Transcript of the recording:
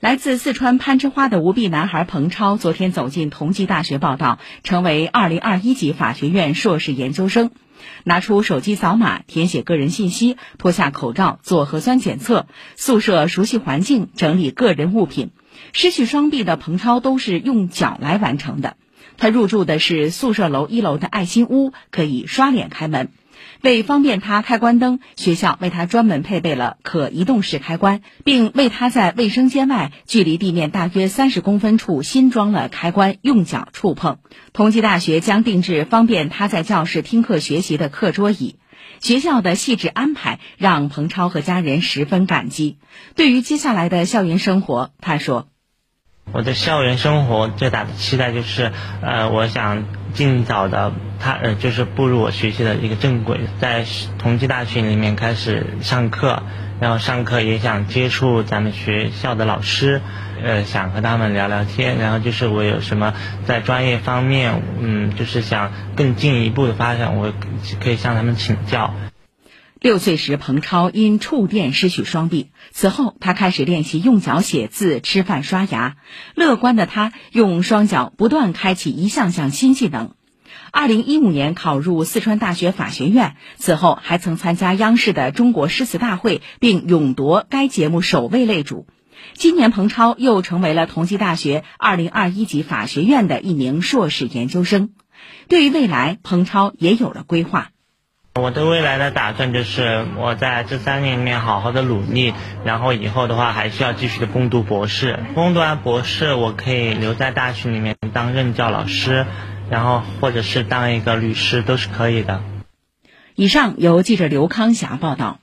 来自四川攀枝花的无臂男孩彭超，昨天走进同济大学报道，成为2021级法学院硕士研究生。拿出手机扫码填写个人信息，脱下口罩做核酸检测，宿舍熟悉环境，整理个人物品。失去双臂的彭超都是用脚来完成的。他入住的是宿舍楼一楼的爱心屋，可以刷脸开门。为方便他开关灯，学校为他专门配备了可移动式开关，并为他在卫生间外距离地面大约三十公分处新装了开关，用脚触碰。同济大学将定制方便他在教室听课学习的课桌椅。学校的细致安排让彭超和家人十分感激。对于接下来的校园生活，他说。我的校园生活最大的期待就是，呃，我想尽早的，他呃，就是步入我学习的一个正轨，在同济大学里面开始上课，然后上课也想接触咱们学校的老师，呃，想和他们聊聊天，然后就是我有什么在专业方面，嗯，就是想更进一步的发展，我可以向他们请教。六岁时，彭超因触电失去双臂。此后，他开始练习用脚写字、吃饭、刷牙。乐观的他用双脚不断开启一项项新技能。二零一五年考入四川大学法学院，此后还曾参加央视的中国诗词大会，并勇夺该节目首位擂主。今年，彭超又成为了同济大学二零二一级法学院的一名硕士研究生。对于未来，彭超也有了规划。我对未来的打算就是，我在这三年里面好好的努力，然后以后的话还需要继续的攻读博士。攻读完博士，我可以留在大学里面当任教老师，然后或者是当一个律师都是可以的。以上由记者刘康霞报道。